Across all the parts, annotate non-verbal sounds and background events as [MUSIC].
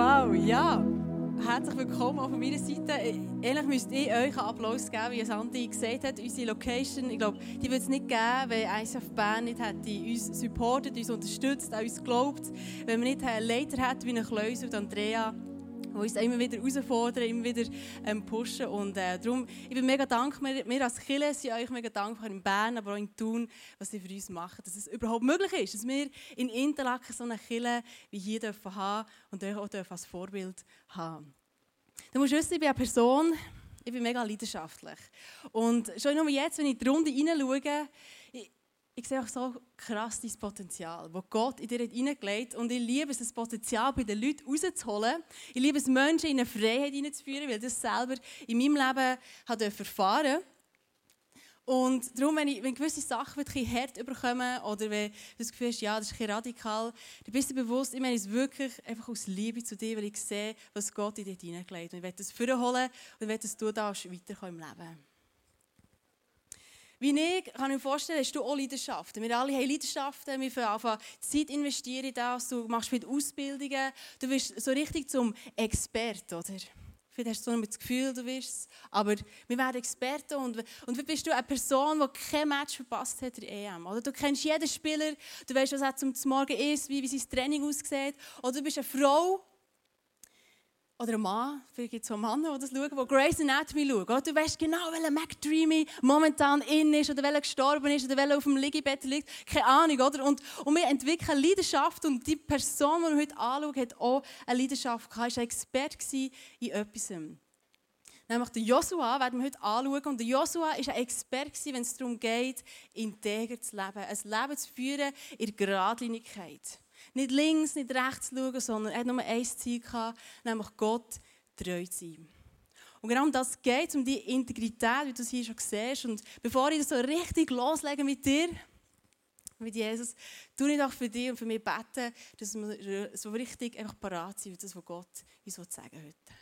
Wow, ja. Herzlich willkommen auch von meiner Seite. Ehrlich müsste ich euch einen Applaus geben, wie Santi gesagt hat. Unsere Location, ich glaube, die würde es nicht geben, wenn ISF Bern nicht hätte uns supportet, uns unterstützt, an uns geglaubt. Wenn wir nicht einen Leiter hätten wie eine Kleus und Andrea, die uns immer wieder herausfordern, immer wieder ähm, pushen. Und äh, darum, ich bin mega dankbar, wir als Kirche sind euch mega dankbar in Bern, aber auch in Thun, was sie für uns machen, dass es überhaupt möglich ist, dass wir in Interlaken so eine Kirche wie hier dürfen haben und euch auch als Vorbild haben. Du musst wissen, ich bin eine Person, ich bin mega leidenschaftlich. Und schon nur jetzt, wenn ich die Runde hineinschaue, ich sehe auch so krass dein Potenzial, das Gott in dir hineingelegt hat. Und ich liebe es, das Potenzial bei den Leuten rauszuholen. Ich liebe es, Menschen in eine Freiheit hineinzuführen, weil ich das selber in meinem Leben habe erfahren und darum, wenn, ich, wenn gewisse Sachen wirklich hart überkommen oder wenn du das Gefühl hast, ja, das ist ein radikal, dann bist du bewusst, ich meine es wirklich einfach aus Liebe zu dir, weil ich sehe, was Gott in dir hineingelegt hat. Und ich werde das vorholen und ich werde, dass du da weiterkommen im Leben. Wie ich kann mir vorstellen, hast du auch Leidenschaften. Wir alle haben Leidenschaften. Wir anfangen Zeit investieren in das. Du machst mit Ausbildungen. Du wirst so richtig zum Experten, oder? Vielleicht hast du so das Gefühl, du wirst es. Aber wir werden Experten. Und, und bist du eine Person, die kein Match verpasst hat in der EM? Oder du kennst jeden Spieler. Du weißt, was er zum Morgen ist, wie, wie sein Training aussieht. Oder du bist eine Frau, oder ein Mann, vielleicht gibt es auch Männer, die das schauen, die Grey's Anatomy schauen. Du weißt genau, welcher McDreamy momentan in ist, oder welcher gestorben ist, oder welcher auf dem Liegebett liegt. Keine Ahnung, oder? Und, und wir entwickeln Leidenschaft und die Person, die wir heute anschauen, hat auch eine Leidenschaft gehabt, war ein Experte in etwas. Nämlich den Joshua werden wir heute anschauen. Und der Joshua war ein Experte, wenn es darum geht, integer zu leben. Ein Leben zu führen in Geradlinigkeit. Nicht links, nicht rechts schauen, sondern er hat nur ein Ziel gehabt, nämlich Gott treu zu sein. Und genau um das geht um die Integrität, wie du es hier schon siehst. Und bevor ich das so richtig loslege mit dir, mit Jesus, tue ich auch für dich und für mich beten, dass wir so richtig einfach parat sind für das, was Gott uns sagen heute.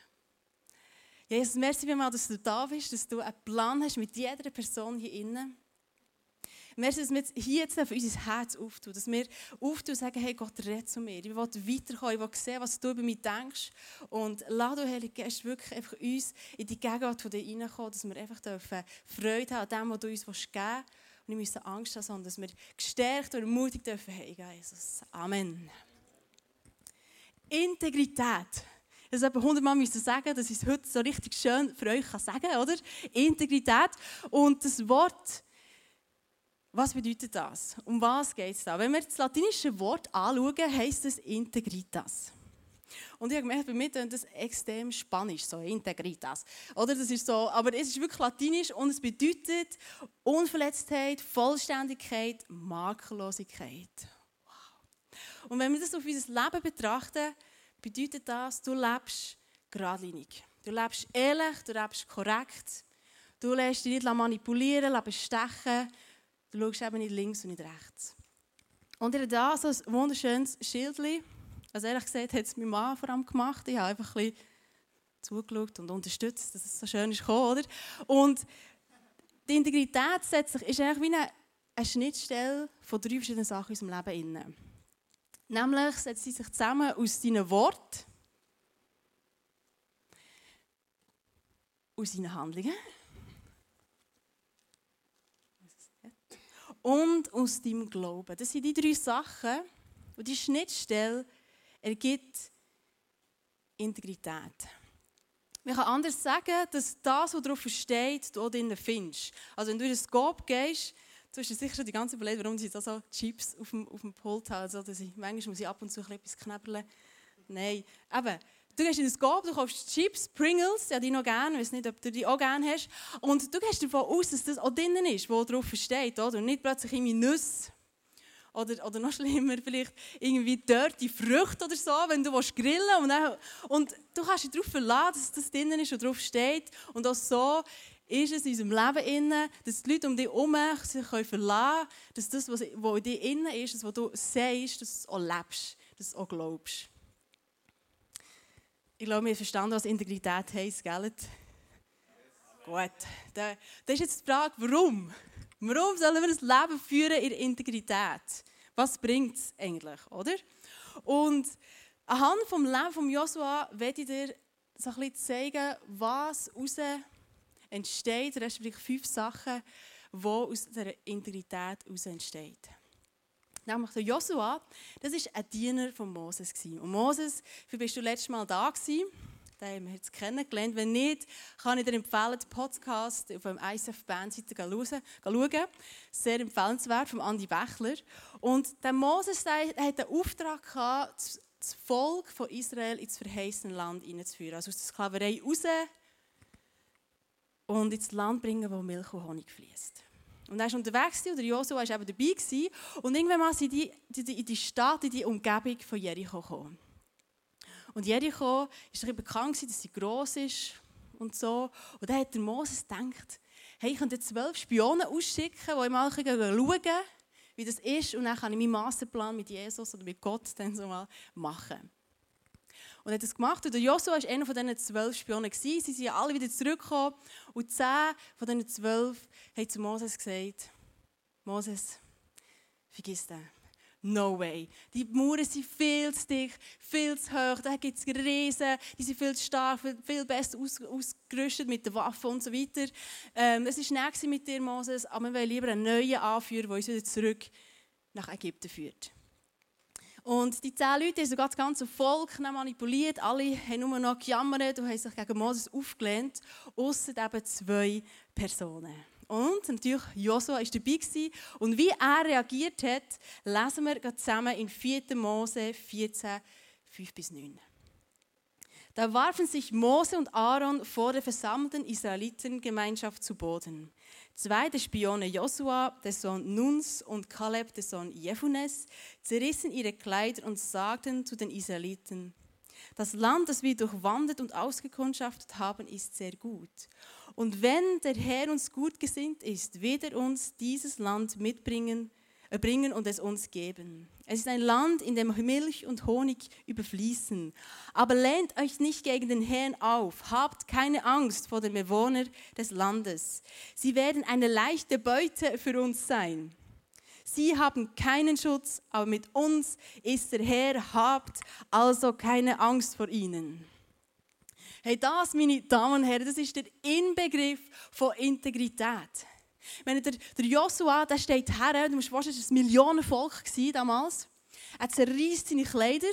Jesus, merci vielmals, dass du da bist, dass du einen Plan hast mit jeder Person hier innen. Merci, dass wir jetzt hier jetzt für unser Herz auftun, dass wir auftun und sagen, hey Gott, red zu mir. Ich will weiterkommen, ich will sehen, was du über mich denkst. Und lade du, Heilige Geist, wirklich einfach uns in die Gegenwart von dir reinkommen, dass wir einfach dürfen Freude haben an dem, was du uns geben willst. Und nicht müssen Angst haben, sondern dass wir gestärkt und ermutigt dürfen hey, Jesus. Amen. Integrität. Das habe hundertmal müssen sagen, dass ich es heute so richtig schön für euch sagen kann, oder? Integrität. Und das Wort was bedeutet das? Um was geht es da? Wenn wir das latinische Wort anschauen, heisst es Integritas. Und ich habe gemerkt, bei mir ist das extrem spanisch, so Integritas. Oder das ist so, aber es ist wirklich latinisch und es bedeutet Unverletztheit, Vollständigkeit, Makellosigkeit. Wow. Und wenn wir das auf unser Leben betrachten, bedeutet das, du lebst geradlinig. Du lebst ehrlich, du lebst korrekt. Du lässt dich nicht manipulieren, bestechen Du schaust eben nicht links und nicht rechts. Und hat da so ein wunderschönes Schild. Also ehrlich gesagt hat es mein Mann vor allem gemacht. Ich habe einfach ein bisschen zugeschaut und unterstützt, dass es so schön ist gekommen, oder? Und die Integrität setzt sich, ist eigentlich wie eine, eine Schnittstelle von drei verschiedenen Sachen in unserem Leben. Innen. Nämlich setzt sie sich zusammen aus deinen Worten, aus deinen Handlungen und aus deinem Glauben. Das sind die drei Sachen, und die Schnittstelle ergibt Integrität. Man kann anders sagen, dass das, was darauf steht, du auch drinnen findest. Also wenn du in den Scope gehst, du hast dir sicher schon die ganze überlegt, warum sie jetzt so Chips auf dem, auf dem Pult haben. Also, dass ich, manchmal muss ich ab und zu etwas knäbeln. Nein, aber Du gehst in den Scope, du kaufst Chips, Pringles, ja, die noch gerne, ich weiß nicht, ob du die auch gerne hast. Und du gehst davon aus, dass das auch drinnen ist, wo drauf steht, oder? Und nicht plötzlich irgendwie Nüsse. Oder, oder noch schlimmer, vielleicht irgendwie dirty Früchte oder so, wenn du grillen willst. Und, dann, und du kannst dich darauf verlassen, dass das drinnen ist und drauf steht. Und auch so ist es in unserem Leben innen, dass die Leute um dich herum sich verlassen können, dass das, was in dir innen ist, das, was du sagst, dass du es auch lebst, dass du es auch glaubst. Ich glaube, wir verstanden, was Integrität heisst, gell? Yes. Gut. Da, da ist jetzt die Frage, warum? Warum sollen wir das Leben führen in Integrität? Was bringt es eigentlich, oder? Und Anhand vom Leben von Joshua werde ich dir so ein bisschen zeigen, was daraus entsteht, respektive fünf Sachen, die aus dieser Integrität heraus entstehen. Nämlich der Joshua, das war ein Diener von Moses. Und Moses, wie bist du letztes Mal da gewesen? Den haben wir jetzt kennengelernt. Wenn nicht, kann ich dir empfehlen, den Podcast auf dem ISF Bandseite schauen. Sehr empfehlenswert, von Andi Bächler. Und der Moses der hat den Auftrag gehabt, das Volk von Israel ins verheißene Land hineinzuführen. Also aus der Sklaverei raus und ins Land bringen, wo Milch und Honig fließt. Und er war unterwegs und der Josua war eben dabei. Gewesen, und irgendwann mal sind die in die Stadt, in die Umgebung von Jericho gekommen. Und Jericho war doch bekannt, dass sie gross ist und so. Und dann hat der Moses gedacht, hey, ich könnte zwölf Spionen ausschicken, die mal schauen wie das ist. Und dann kann ich meinen Masterplan mit Jesus oder mit Gott dann so mal machen. Und hat das gemacht. Und der war einer von diesen zwölf Spionen. Sie sind alle wieder zurückgekommen. Und zehn von diesen zwölf haben zu Moses gesagt, Moses, vergiss das. No way. Die Mauern sind viel zu dick, viel zu hoch. Da gibt es Riesen, die sind viel zu stark, viel besser aus, ausgerüstet mit den Waffen und so weiter. Ähm, es war nicht mit dir, Moses, aber wir wollen lieber einen neuen Anführer, der uns wieder zurück nach Ägypten führt. Und die zehn Leute haben sogar das ganze Volk manipuliert. Alle haben nur noch gejammert und haben sich gegen Moses aufgelehnt, außer eben zwei Personen. Und natürlich Josua war dabei. Und wie er reagiert hat, lesen wir zusammen in 4. Mose 14, 5 bis 9. Da warfen sich Mose und Aaron vor der versammelten Israelitengemeinschaft zu Boden. Zwei der Spione Josua, der Sohn Nuns, und Kaleb, der Sohn Jephunes, zerrissen ihre Kleider und sagten zu den Israeliten, das Land, das wir durchwandert und ausgekundschaftet haben, ist sehr gut. Und wenn der Herr uns gut gesinnt ist, wird er uns dieses Land mitbringen bringen und es uns geben. Es ist ein Land, in dem Milch und Honig überfließen. Aber lehnt euch nicht gegen den Herrn auf. Habt keine Angst vor den Bewohnern des Landes. Sie werden eine leichte Beute für uns sein. Sie haben keinen Schutz, aber mit uns ist der Herr. Habt also keine Angst vor ihnen. Hey, das, meine Damen und Herren, das ist der Inbegriff von Integrität. Wenn der, der Joshua, der steht her, du musst vorstellen, es war ein Millionenvolk damals. Er zerreißt seine Kleider.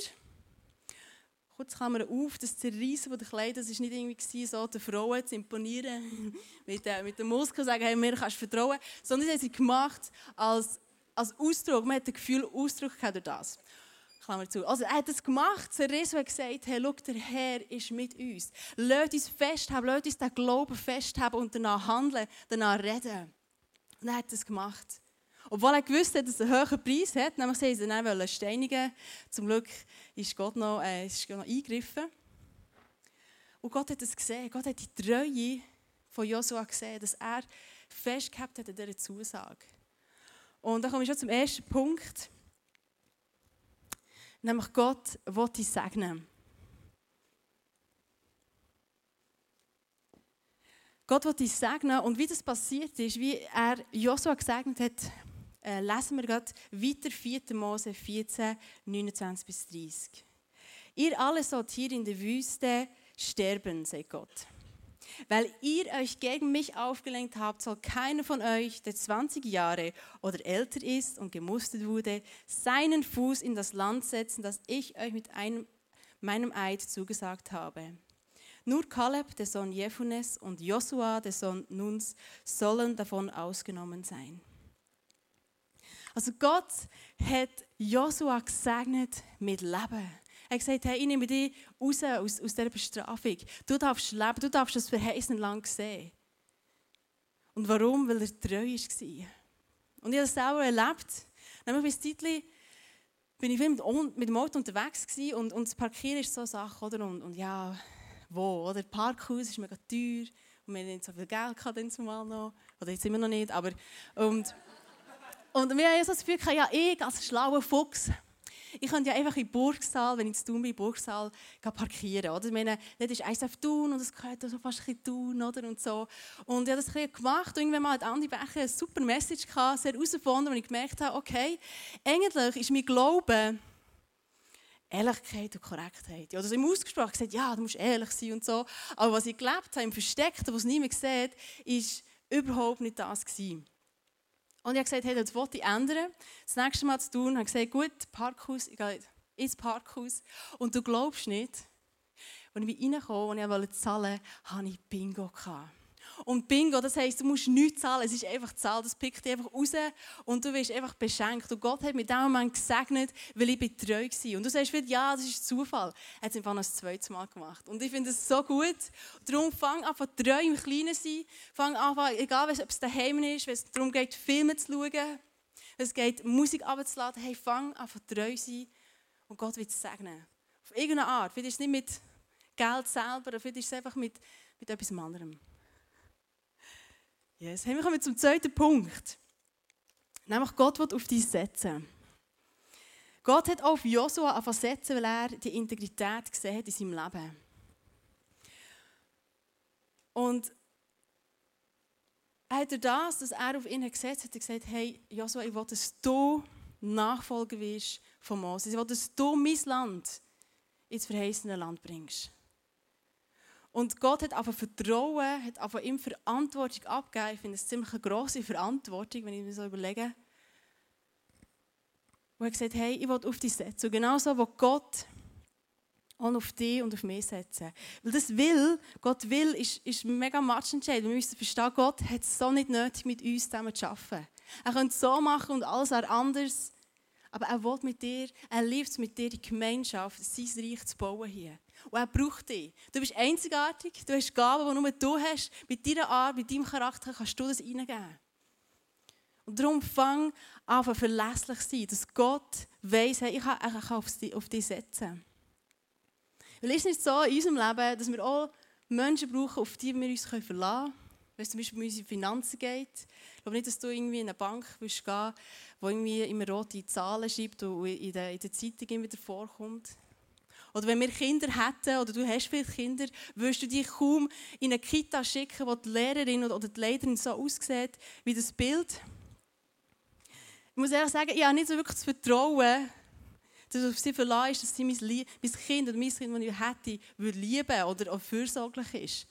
Kurz Kamera auf, das Zerreißen der Kleider, das war nicht irgendwie so, den Frauen zu imponieren, [LAUGHS] mit, äh, mit den Muskeln sagen, hey, mir kannst du vertrauen, sondern sie haben sie gemacht als, als Ausdruck. Man hat das Gefühl, Ausdruck durch das. Klammer zu. Also er hat es gemacht, zerrissen und hat gesagt, hey, schau, der Herr ist mit uns. Lasst uns festhaben, lasst uns den Glauben festhaben und danach handeln, danach reden. Und er hat das gemacht. Obwohl er gewusst hat, dass er einen hohen Preis hat, nämlich sie ihn dann steinigen Zum Glück ist Gott noch, äh, ist noch eingegriffen. Und Gott hat es gesehen. Gott hat die Treue von Josua gesehen, dass er festgehabt hat an dieser Zusage. Und da komme ich schon zum ersten Punkt. Nämlich Gott will dich segnen. Gott will dich segnen. Und wie das passiert ist, wie er Josua gesegnet hat, äh, lesen wir gerade weiter 4. Mose 14, 29 bis 30. Ihr alle sollt hier in der Wüste sterben, sagt Gott. Weil ihr euch gegen mich aufgelenkt habt, soll keiner von euch, der 20 Jahre oder älter ist und gemustert wurde, seinen Fuß in das Land setzen, das ich euch mit einem, meinem Eid zugesagt habe. Nur Kaleb, der Sohn Jephunes, und Josua, der Sohn Nuns, sollen davon ausgenommen sein. Also Gott hat Josua gesegnet mit Leben. Er hat gesagt, hey, ich nehme dich raus aus, aus dieser Bestrafung. Du darfst leben, du darfst das verheißene Land sehen. Und warum? Weil er treu war. Und ich habe das selber erlebt. Nämlich ein Zeitchen bin ich viel mit, mit dem Auto unterwegs und, und das Parkieren ist so eine Sache, oder? Und, und ja, wo, oder? Parkhaus ist mega teuer und wir haben nicht so viel Geld gehabt, zumal noch. Oder jetzt immer noch nicht, aber... Und, und wir haben so das Gefühl, ja, ich als schlauer Fuchs ich könnte ja einfach in Burgsaal, wenn ich zu tun bin, in Burgsaal parkieren. Oder? Ich meine, das ist ISF Thun und es gehört so fast ein bisschen Thun oder? und so. Und ich habe das ein gemacht und irgendwann mal hat Andi Becher eine super Message gehabt, sehr herausgefunden, und ich gemerkt habe, okay, eigentlich ist mein Glaube Ehrlichkeit und Korrektheit. Ja, das im Ausgesprochen gesagt, ja, du musst ehrlich sein und so. Aber was ich gelebt habe, im Versteckten, was niemand sieht, ist überhaupt nicht das gewesen. Und ich habe gesagt, hey, das wollte ich ändern. Das nächste Mal zu tun, habe gesagt, gut, Parkhaus, ich gehe ins Parkhaus. Und du glaubst nicht, als ich reinkam und ich wollte zahlen, hatte ich Bingo. Gehabt. Und Bingo, das heisst, du musst nichts zahlen, es ist einfach zahlen, das pickt dich einfach raus und du wirst einfach beschenkt. Und Gott hat mit dem Moment gesegnet, weil ich treu war. Und du sagst wieder, ja, das ist Zufall. Er hat es einfach noch ein zweites Mal gemacht. Und ich finde es so gut. Darum fang an, treu im Kleinen zu sein. Fang an, egal ob es daheim ist, wenn es darum geht, Filme zu schauen, wenn es geht, Musik abzuladen, hey, fang an, treu zu sein und Gott wird es segnen. Auf irgendeine Art. Vielleicht ist es nicht mit Geld selber, vielleicht ist es einfach mit, mit etwas anderem. Yes. Hey, wir kommen zum zweiten Punkt. Nämlich Gott wird auf dich setzen. Gott hat auf Josua setzen, weil er die Integrität gesehen hat in seinem Leben. Und er hat er das, dass er auf ihn gesetzt hat, hat gesagt, hey Josua, ich will, dass du Nachfolger wirst von Moses. Ich will, dass du mein Land ins verheißene Land bringst. Und Gott hat einfach Vertrauen, hat einfach ihm Verantwortung abgegeben. Ich finde es ziemlich eine grosse Verantwortung, wenn ich mir so überlege. Wo er gesagt hey, ich will auf dich setzen. Und genau so, wo Gott auch auf dich und auf mich setzen. Weil das will, Gott will, ist, ist mega matchentscheidend. Wir müssen verstehen, Gott hat es so nicht nötig, mit uns zusammen zu arbeiten. Er könnte es so machen und alles anders. Aber er will mit dir, er liebt es mit dir, die Gemeinschaft, sein Reich zu bauen hier. Und er braucht dich. Du bist einzigartig, du hast Gaben, die nur du hast. Mit deiner Art, mit deinem Charakter kannst du das reingeben. Und darum fang an, verlässlich zu sein, dass Gott weiss, hey, ich kann, auf, dich, setzen. Weil es ist nicht so in unserem Leben, dass wir auch Menschen brauchen, auf die wir uns verlassen können. Wenn es zum Beispiel um unsere Finanzen geht. Ich glaube nicht, dass du irgendwie in eine Bank gehen willst, die irgendwie immer rote Zahlen schreibt und in der, in der Zeitung immer wieder vorkommt. Oder wenn wir Kinder hätten, oder du hast vielleicht Kinder, würdest du dich kaum in eine Kita schicken, wo die Lehrerin oder die Lehrerin so aussieht wie das Bild. Ich muss ehrlich sagen, ich habe nicht so wirklich das Vertrauen, dass auf sie verlassen ist, dass sie mein, mein Kind oder mein Kind, das ich hätte, würde lieben oder auch fürsorglich ist.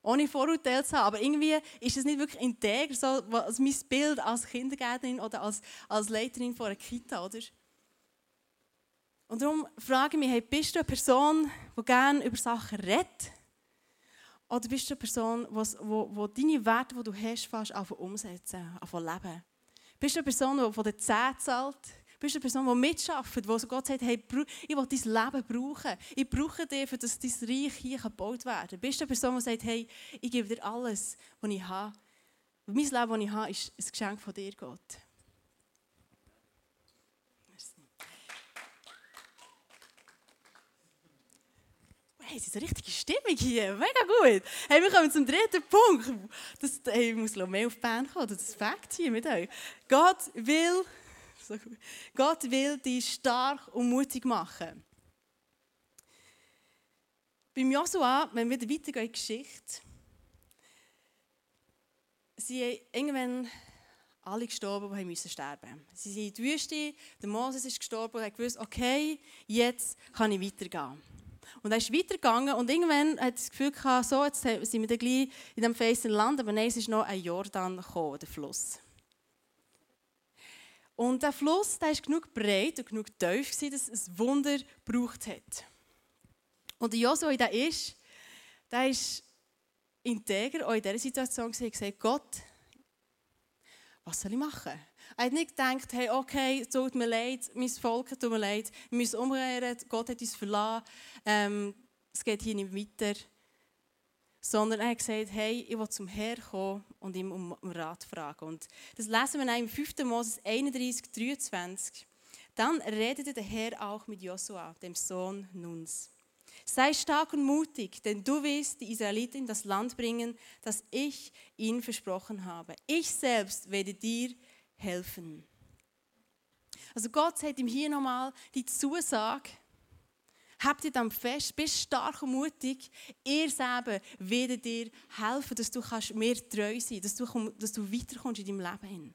Ohne Vorurteile zu haben. Aber irgendwie ist es nicht wirklich integer, so als mein Bild als Kindergärtnerin oder als, als Leiterin von einer Kita, oder? Und darum frage ich mich, hey, bist du eine Person, die gerne über Sachen redet? Oder bist du eine Person, die deine Werte, die du hast, fast umsetzen, leben? Bist du eine Person, die von der Zeit zahlt? Bist du eine Person, die mitarbeitet, wo Gott sagt, hey, ich will dein Leben brauchen. Ich brauche dich, für dass dein Reich hier gebaut werden. Bist du eine Person, die sagt, hey, ich gebe dir alles, was ich habe. Mein Leben, das ich habe, ist ein Geschenk von dir, Gott. Hey, es ist eine richtige Stimmung hier, mega gut. Hey, wir kommen zum dritten Punkt. Das, hey, ich muss mehr auf die Band kommen, das ist Fakt hier mit euch. Gott will, Gott will dich stark und mutig machen. Beim Joshua, wenn wir weitergehen in die Geschichte, sind irgendwann alle gestorben, die mussten sterben. Sie sind in die Wüste, der Moses ist gestorben und hat gewusst, okay, jetzt kann ich weitergehen. Und er ist weitergegangen und irgendwann hat das Gefühl gehabt, so, jetzt sind wir dann gleich in dem festen Land, aber nein, es ist noch ein Jordan gekommen, der Fluss. Und der Fluss der ist genug breit und genug tief, gewesen, dass es ein Wunder gebraucht hat. Und der Joshua, der ist, der ist integer, auch in dieser Situation, gesagt, Gott, was soll ich machen? Er hat nicht gedacht, hey, okay, es tut mir leid, mein Volk tut mir leid, wir müssen umkehren, Gott hat uns verlassen, ähm, es geht hier nicht weiter. Sondern er hat gesagt, hey, ich will zum Herrn kommen und ihm um Rat fragen. Und das lesen wir in 5. Moses 31, 23. Dann redete der Herr auch mit Josua, dem Sohn Nuns. Sei stark und mutig, denn du wirst die Israeliten in das Land bringen, das ich ihnen versprochen habe. Ich selbst werde dir helfen. Also Gott sagt ihm hier nochmal die Zusage, habt ihr dann fest, bist stark und mutig, ihr selber werde dir helfen, dass du kannst mir treu sein kannst, dass du, dass du weiterkommst in deinem Leben hin.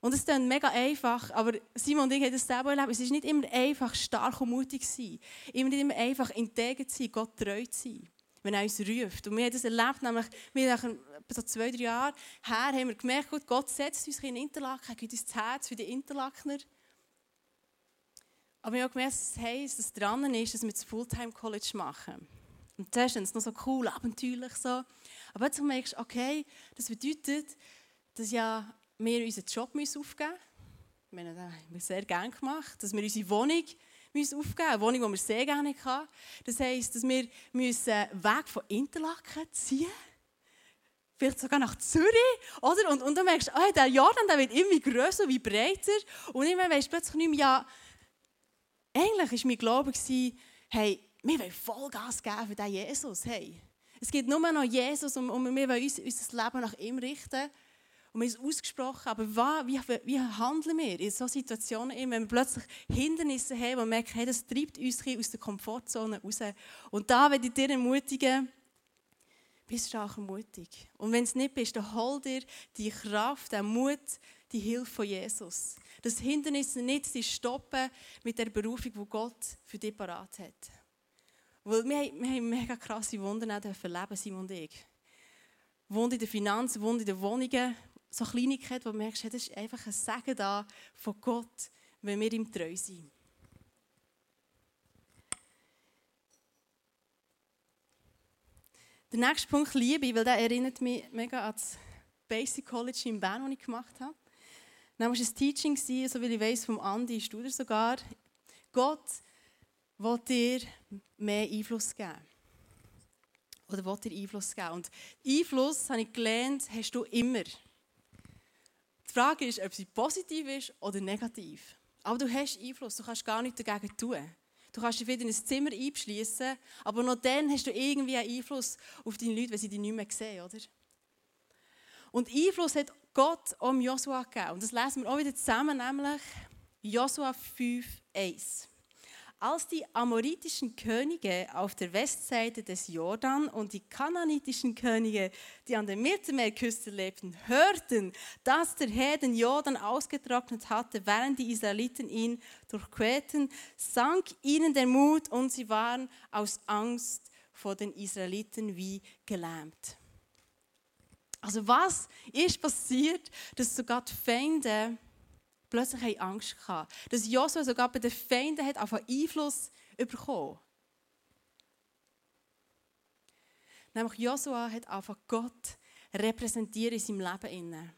Und es ist dann mega einfach, aber Simon und ich haben das selber erlebt. Es ist nicht immer einfach, stark und mutig zu sein. Immer nicht immer einfach, integer zu sein, Gott treu zu sein, wenn er uns ruft. Und wir haben das erlebt, nämlich wir nach so zwei, drei Jahren her haben wir gemerkt, Gott setzt uns in Interlaken, er gibt uns das Herz für die Interlakener. Aber wir haben auch gemerkt, dass es heisst, dass dran ist, dass wir das Fulltime College machen. Und zuerst ist noch so cool, abenteuerlich so. Aber jetzt merkst du, okay, das bedeutet, dass ja wir unseren Job aufgeben müssen. Wir haben das sehr gerne gemacht, dass wir unsere Wohnung müssen aufgeben müssen, eine Wohnung, die wir sehr gerne hatten. Das heisst, dass wir müssen weg von Interlaken ziehen vielleicht sogar nach Zürich, oder? Und, und dann merkst du, oh, der Jordan der wird immer größer, wie breiter. Und immer weisst du plötzlich nicht mehr, ja, eigentlich war mein Glaube, hey, wir wollen Vollgas geben für diesen Jesus. Hey. Es gibt nur noch Jesus und, und wir wollen uns, unser Leben nach ihm richten. Und wir haben es ausgesprochen, aber wie, wie, handeln wir in solchen Situationen, wenn wir plötzlich Hindernisse haben und merken, hey, das treibt uns aus der Komfortzone raus. Und da werde ich dir ermutigen, bist stark und mutig. Und wenn es nicht bist, dann hol dir die Kraft, den Mut, die Hilfe von Jesus. Das Hindernisse nicht sie stoppen mit der Berufung, die Gott für dich parat hat. Weil wir, wir haben mega krasse Wunder erleben, Simon und ich. Wunder in den Finanzen, Wunder in den Wohnungen, so Kleinigkeiten, wo du merkst, das ist einfach ein Segen da von Gott, wenn wir ihm treu sind. Der nächste Punkt Liebe, weil der erinnert mich mega an das Basic College in Bern, das ich gemacht habe. Dann war ein Teaching, so wie ich weiß, vom Andi Studer sogar. Gott will dir mehr Einfluss geben. Oder will dir Einfluss geben. Und Einfluss, habe ich gelernt, hast du immer. Die Frage ist, ob sie positiv ist oder negativ. Aber du hast Einfluss, du kannst gar nichts dagegen tun. Du kannst dich wieder in ein Zimmer einschließen, aber noch dann hast du irgendwie einen Einfluss auf deine Leute, wenn sie dich nicht mehr sehen, oder? Und Einfluss hat Gott um Joshua gegeben. Und das lesen wir auch wieder zusammen, nämlich Joshua 5, 1. Als die amoritischen Könige auf der Westseite des Jordan und die kananitischen Könige, die an der Mittelmeerküste lebten, hörten, dass der Herr den Jordan ausgetrocknet hatte, während die Israeliten ihn durchquerten, sank ihnen der Mut und sie waren aus Angst vor den Israeliten wie gelähmt. Also was ist passiert, dass sogar die Feinde plötzlich Angst gehabt. Dass Joshua sogar bei den Feinden hat auf Einfluss bekommen. Nämlich Joshua hat einfach Gott repräsentiert in seinem Leben.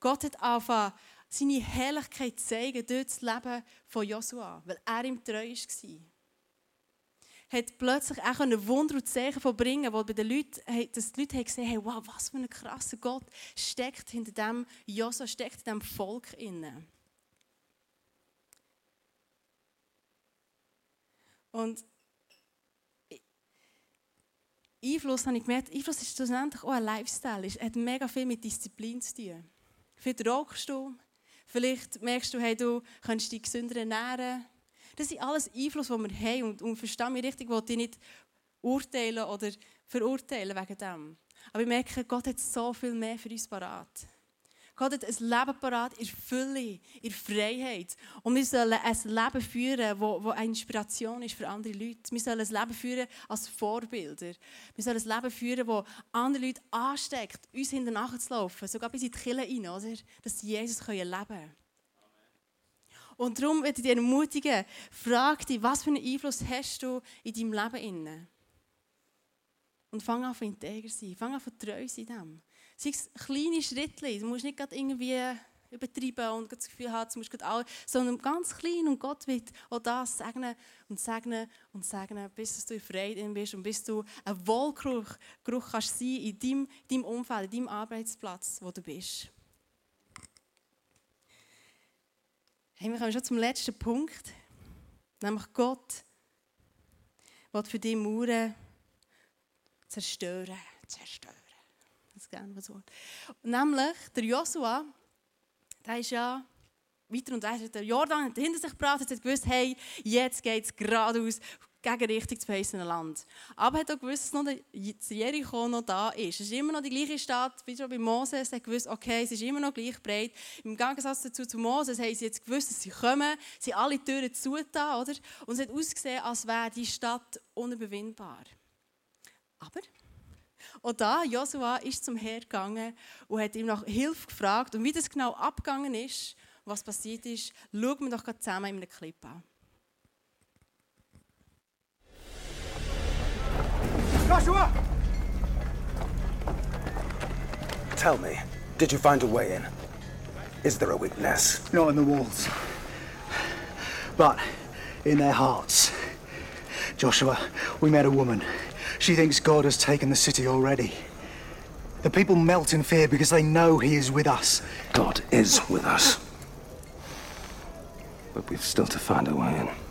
Gott hat einfach seine Herrlichkeit zeigen durch das Leben von Joshua, weil er ihm treu war. Hat plötzlich auch ein Wunder und Zeichen verbringen, wo bei den dass die Leute gesehen haben, wow, was für ein krasser Gott steckt hinter dem Joshua, steckt in diesem Volk inne. Und Einfluss habe ich gemerkt, Einfluss ist schlussendlich auch ein Lifestyle. Es hat mega viel mit Disziplin zu tun. Vielleicht rauchst du, vielleicht merkst du, hey, du kannst dich gesünder ernähren. Das sind alles Einfluss, die wir haben. Und, und verstehe mich richtig, ich dich nicht urteilen oder verurteilen wegen dem. Aber ich merke, Gott hat so viel mehr für uns parat. Gott hat ein Leben parat in Fülle, in Freiheit. Und wir sollen ein Leben führen, das eine Inspiration ist für andere Leute. Wir sollen ein Leben führen als Vorbilder. Wir sollen ein Leben führen, das andere Leute ansteckt, uns hinterher zu laufen, sogar bis in die Kirche rein, oder? dass sie Jesus erleben können. Und darum möchte ich dich ermutigen, frag dich, was für einen Einfluss hast du in deinem Leben? Und fang an integer sein, fang an treu sein dem. Sei es kleine Schritte, du musst nicht irgendwie übertreiben und das Gefühl haben, du musst alles, sondern ganz klein und Gott wird auch das segnen und segnen und segnen, bis du in Freude bist und bis du ein Wohlgeruch Geruch kannst sein in deinem, deinem Umfeld, in deinem Arbeitsplatz, wo du bist. Hey, wir kommen schon zum letzten Punkt, nämlich Gott will für dich Mauern zerstören, zerstören das gerne das Wort. Nämlich, der Joshua, der ist ja weiter und weiter. Der Jordan hat hinter sich gebracht, hat gewusst, hey, jetzt geht es geradeaus, gegen Richtung zum verheißenen Land. Aber er hat auch gewusst, dass noch Jericho noch da ist. Es ist immer noch die gleiche Stadt, wie schon bei Moses. Er hat gewusst, okay, es ist immer noch gleich breit. Im Gegensatz dazu zu Moses haben sie jetzt gewusst, dass sie kommen, sie sind alle Türen zugetan, oder? Und es hat ausgesehen, als wäre die Stadt unüberwindbar. Aber und da, Josua ist zum Herr gegangen und hat ihm nach Hilfe gefragt. Und wie das genau abgegangen ist, was passiert ist, schauen wir doch zusammen in einem Clip an. Joshua! Tell me, did you find a way in? Is there a weakness? Not in the walls, but in their hearts. Joshua, we met a woman. She thinks God has taken the city already. The people melt in fear because they know He is with us. God is with us. But we've still to find a way in.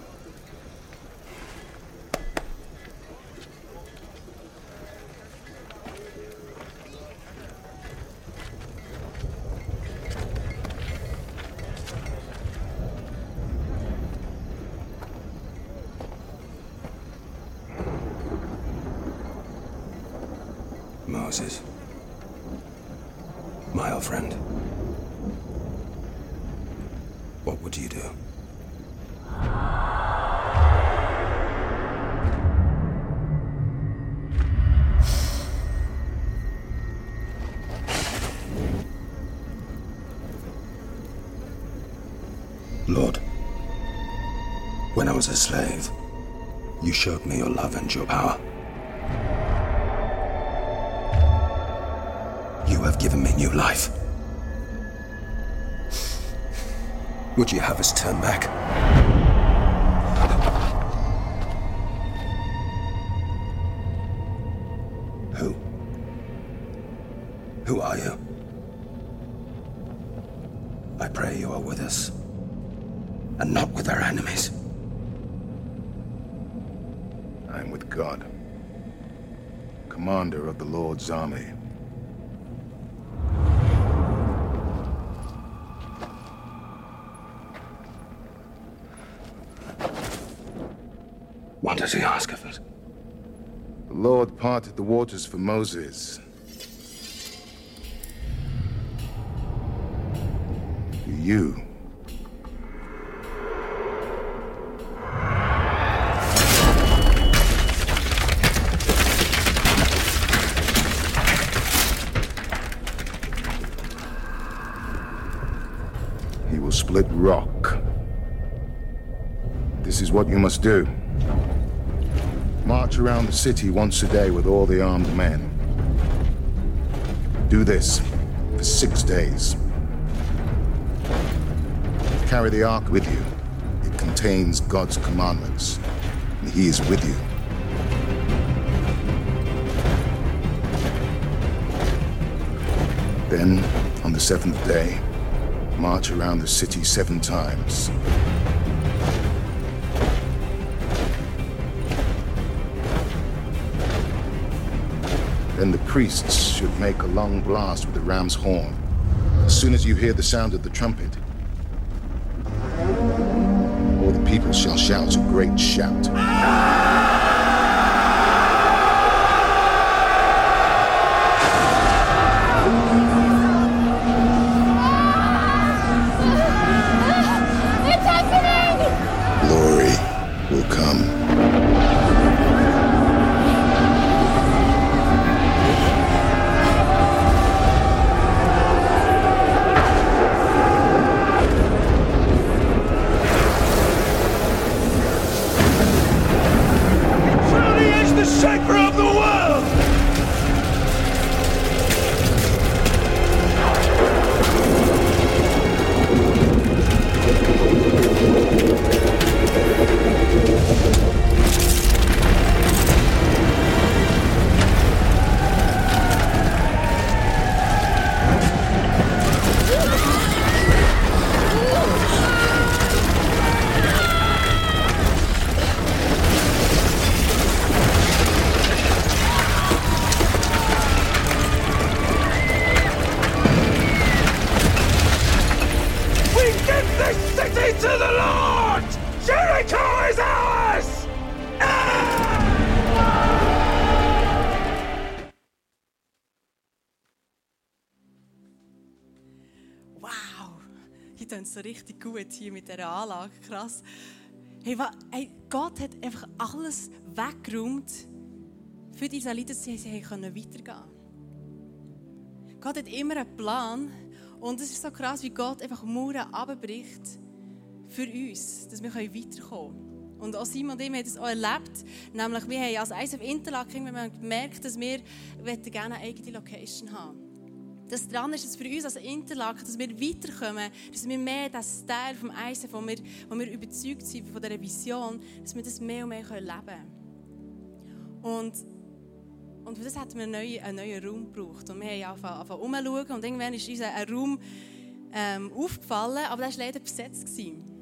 Lord, when I was a slave, you showed me your love and your power. You have given me new life. Would you have us turn back? The waters for Moses. You. He will split rock. This is what you must do. March around the city once a day with all the armed men. Do this for six days. Carry the ark with you. It contains God's commandments, and He is with you. Then, on the seventh day, march around the city seven times. Then the priests should make a long blast with the ram's horn. As soon as you hear the sound of the trumpet, all the people shall shout a great shout. Richtig gut hier mit dieser Anlage. Krass. Hey, hey, Gott hat einfach alles weggeräumt für die Israeliten, dass sie weitergehen können. Gott hat immer einen Plan. Und es ist so krass, wie Gott einfach Mauern abbricht für uns, dass wir weiterkommen können. Und auch Simon und ich haben das auch erlebt. Nämlich, wir haben als ISF Interlaken gemerkt, dass wir gerne eine eigene Location haben das dran ist, dass für uns als Interlaken, dass wir weiterkommen, dass wir mehr das Teil vom Eisen, wo wir, wo wir überzeugt sind von dieser Vision, dass wir das mehr und mehr leben können. Und, und für das hatten wir einen neuen, einen neuen Raum gebraucht. Und wir haben angefangen umzuschauen und irgendwann ist uns ein Raum ähm, aufgefallen, aber der war leider besetzt. Gewesen.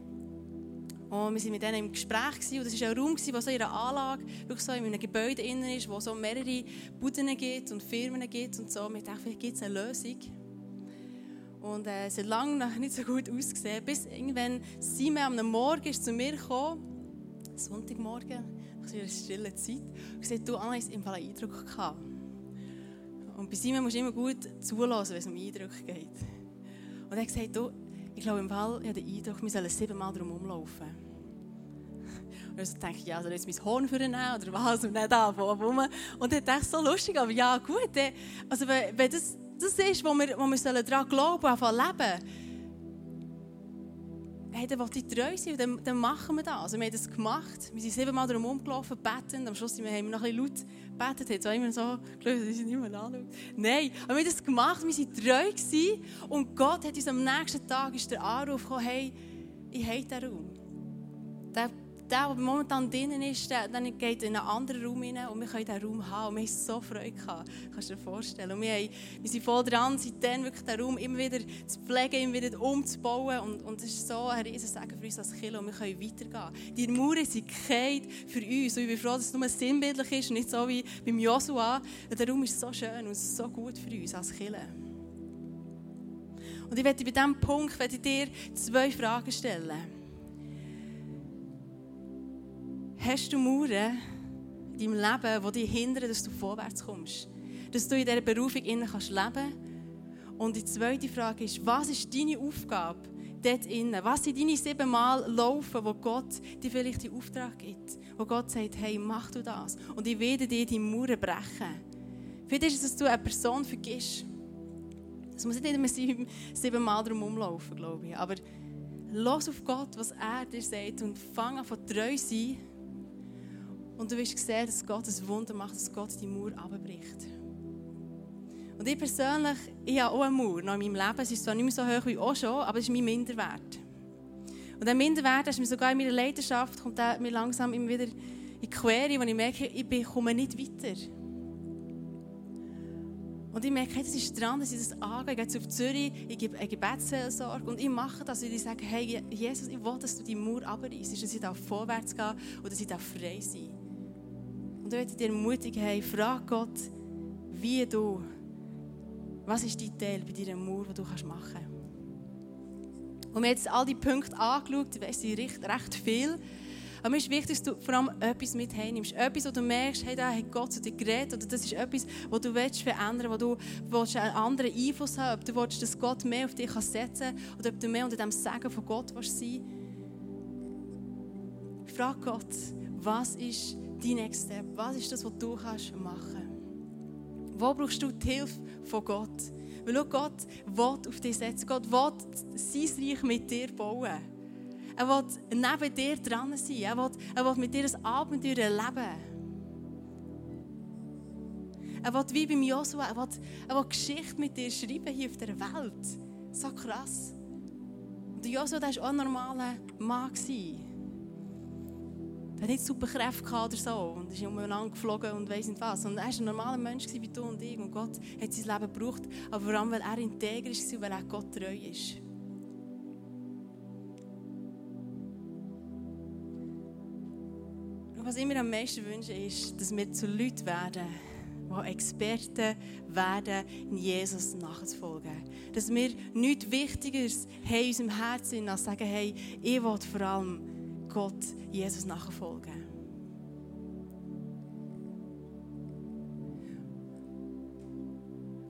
Und wir waren mit denen im Gespräch gewesen, und das war ein Raum, der so in einer Anlage, wirklich so in einem Gebäude innen ist, wo so mehrere Buden gibt und Firmen gibt und so. Und ich dachte, vielleicht gibt es eine Lösung. Und äh, es hat lange noch nicht so gut ausgesehen, bis irgendwann Simon am Morgen ist zu mir gekommen, Sonntagmorgen, in einer stillen Zeit, und gesagt, du, Anna, ich Fall einen Eindruck gehabt. Und bei Simon musst du immer gut zulassen, wenn es um Eindrücke geht. Und er hat gesagt, du, ich glaube im Fall, ich habe den Eindruck, wir sollen siebenmal darum umlaufen. Und ich denke ja, soll ich jetzt mein Horn für nehmen oder was? Und nicht anfangen. Und dann dachte ich, so lustig, aber ja, gut. Also, wenn, wenn das, das ist, wo wir, wo wir daran glauben, einfach leben, hey, dann will ich treu sein, dann, dann machen wir das. Also, wir haben das gemacht. Wir sind siebenmal darum umgelaufen, betend. Am Schluss haben wir noch ein bisschen laut gebetet. Auch immer so gelöst, dass ich nicht mehr anschaue. Nein, aber wir haben das gemacht. Wir waren treu. Gewesen. Und Gott hat uns am nächsten Tag ist der Anruf gekommen, hey, ich habe diesen Raum. Der der, der momentan drinnen ist, der, dann geht in einen anderen Raum rein und wir können diesen Raum haben. Und wir haben so Freude gehabt. Kannst du dir vorstellen. Und wir, haben, wir sind voll dran, seitdem wirklich den Raum immer wieder zu pflegen, immer wieder umzubauen. Und, und das ist so ein riesen für uns als Kilo. Und wir können weitergehen. Die Mauern sind gekehrt für uns. Und ich bin froh, dass es nur sinnbildlich ist und nicht so wie beim Joshua. Der Raum ist so schön und so gut für uns als Kilo. Und ich werde bei diesem Punkt ich dir zwei Fragen stellen. Hast du Mauern in deinem Leben, die dich hindern, dass du vorwärts kommst? Dass du in dieser Berufung innen kannst leben Und die zweite Frage ist, was ist deine Aufgabe dort innen? Was sind deine sieben Mal Laufen, wo Gott dir vielleicht den Auftrag gibt? Wo Gott sagt, hey, mach du das. Und ich werde dir die Mauern brechen. Vielleicht ist es, dass du eine Person vergisst. Es muss nicht immer sieben Mal darum umlaufen, glaube ich. Aber los auf Gott, was er dir sagt und fang an treu sein und du wirst sehen, dass Gott ein Wunder macht, dass Gott die Mauer abbricht. Und ich persönlich, ich habe auch eine Mauer noch in meinem Leben. Es ist zwar nicht mehr so hoch wie auch schon, aber es ist mein Minderwert. Und der Minderwert ist mir sogar in meiner Leidenschaft, kommt mir langsam immer wieder in die Quere, wo ich merke, ich komme nicht weiter. Und ich merke, das ist dran, dass ich das angehe. Ich gehe auf Zürich, ich gebe eine Gebetsseelsorge und ich mache das, weil ich sage, hey, Jesus, ich will, dass du die Mauer abreißt, dass ich da vorwärts gehe und dass ich da frei sein und ich möchte dir ermutigen, hey, frag Gott, wie du, was ist dein Teil bei deiner Mauer, die du machen kannst. Und wir haben jetzt all die Punkte angeschaut, ich weiss, sie recht, recht viel. Aber mir ist wichtig, dass du vor allem etwas mit heimnimmst. Etwas, wo du merkst, hey, da hat Gott zu dir geredet. Oder das ist etwas, was du willst verändern willst, wo du willst einen anderen Einfluss haben Ob du willst, dass Gott mehr auf dich setzen kann. Oder ob du mehr unter dem Segen von Gott willst sein Frag Gott, was ist dein Next Step? Was ist das, was du kannst machen? Wo brauchst du die Hilfe von Gott? Weil schau, Gott will auf dich setzen. Gott will sein Reich mit dir bauen. Er will neben dir dran sein. Er will, er will mit dir ein Abenteuer erleben. Er will wie beim Joshua, er will, er will Geschichte mit dir schreiben hier auf der Welt. So krass. Und Joshua war auch ein normaler Mann. Hat nicht super Kräfte oder so und ist umeinander geflogen und weiss nicht was. Und er war ein normaler Mensch wie du und ich. Und Gott hat sein Leben gebraucht, aber vor allem, weil er integer war und weil er Gott treu ist. Und was ich mir am meisten wünsche, ist, dass wir zu Leuten werden, die Experten werden, in Jesus nachzufolgen. Dass wir nichts Wichtigeres haben in unserem Herzen, als sagen, hey, ich will vor allem Gott, Jesus nachfolgen.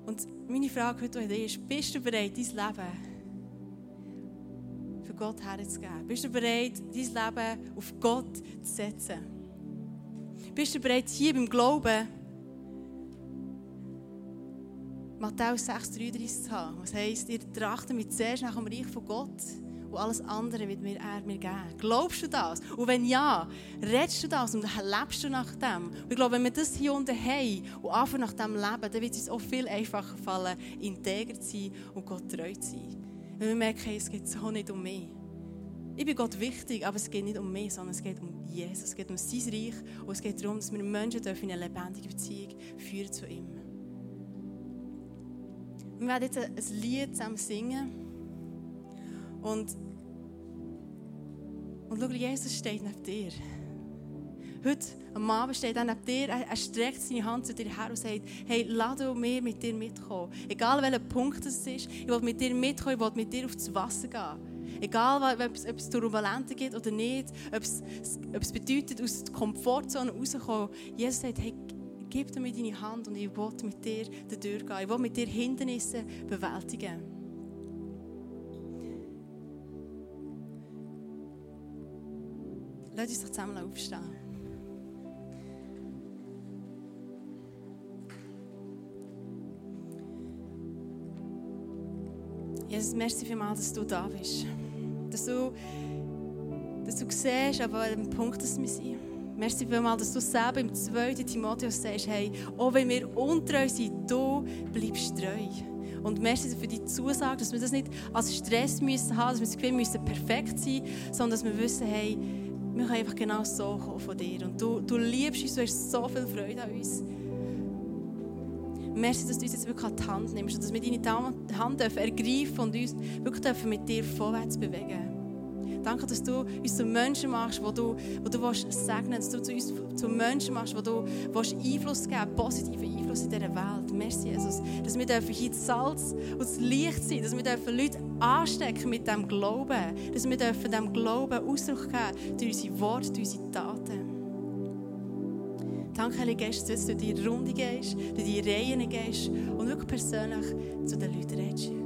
Und meine Frage heute ist, bist du bereit, dein Leben für Gott herzugeben? Bist du bereit, dein Leben auf Gott zu setzen? Bist du bereit, hier beim Glauben Matthäus 6,33 zu haben? Was heisst, ihr trachtet mich zuerst nach dem Reich von Gott und alles andere wird mir er mir geben. Glaubst du das? Und wenn ja, redest du das und lebst du nach dem? Und ich glaube, wenn wir das hier unten haben und einfach nach dem leben, dann wird es uns auch viel einfacher fallen, integer zu sein und Gott treu zu sein. Wenn wir merken, es geht so nicht um mich. Ich bin Gott wichtig, aber es geht nicht um mich, sondern es geht um Jesus. Es geht um sein Reich und es geht darum, dass wir Menschen in eine lebendige Beziehung führen zu ihm. Wir werden jetzt ein Lied zusammen singen. Und, und schau, Jesus steht neben dir. Heute am Abend steht er neben dir, er, streckt seine Hand zu dir her und sagt, hey, lass du mir mit dir mitkommen. Egal welcher Punkt es ist, ich will mit dir mitkommen, ich will mit dir aufs Wasser gehen. Egal, ob es, ob es Turbulenzen gibt oder nicht, ob es, ob es bedeutet, aus der Komfortzone rauszukommen. Jesus sagt, hey, gib mir deine Hand und ich will mit dir durchgehen. Ich will mit dir Hindernisse bewältigen. Lass uns doch zusammen aufstehen. Jesus, merci vielmals, dass du da bist. Dass du, dass du siehst, an welchem Punkt dass wir sind. Merci vielmals, dass du selber im 2. Timotheus sagst, hey, auch wenn wir untreu sind, du bleibst treu. Und merci für die Zusage, dass wir das nicht als Stress müssen haben, dass wir das Gefühl müssen perfekt sein, sondern dass wir wissen, hey, wir können einfach genau so kommen von dir. Und du, du liebst uns, du hast so viel Freude an uns. Merci, dass du uns jetzt wirklich an die Hand nimmst und dass wir deine Hand dürfen ergreifen und uns wirklich dürfen mit dir vorwärts bewegen Danke, dass du uns zu Menschen machst, wo du, wo du willst segnen dass du zu uns zu Menschen machst, wo du willst Einfluss geben positiven Einfluss in dieser Welt. Merci, Jesus, dass wir dürfen hier das Salz und das Licht sein, dass wir dürfen Leute anstecken mit dem Glauben, dass wir dürfen dem Glauben Ausdruck geben durch unsere Worte, durch unsere Taten. Danke, Heilige Geist, dass du in die Runde gehst, in die Reihen gehst und wirklich persönlich zu den Leuten redest.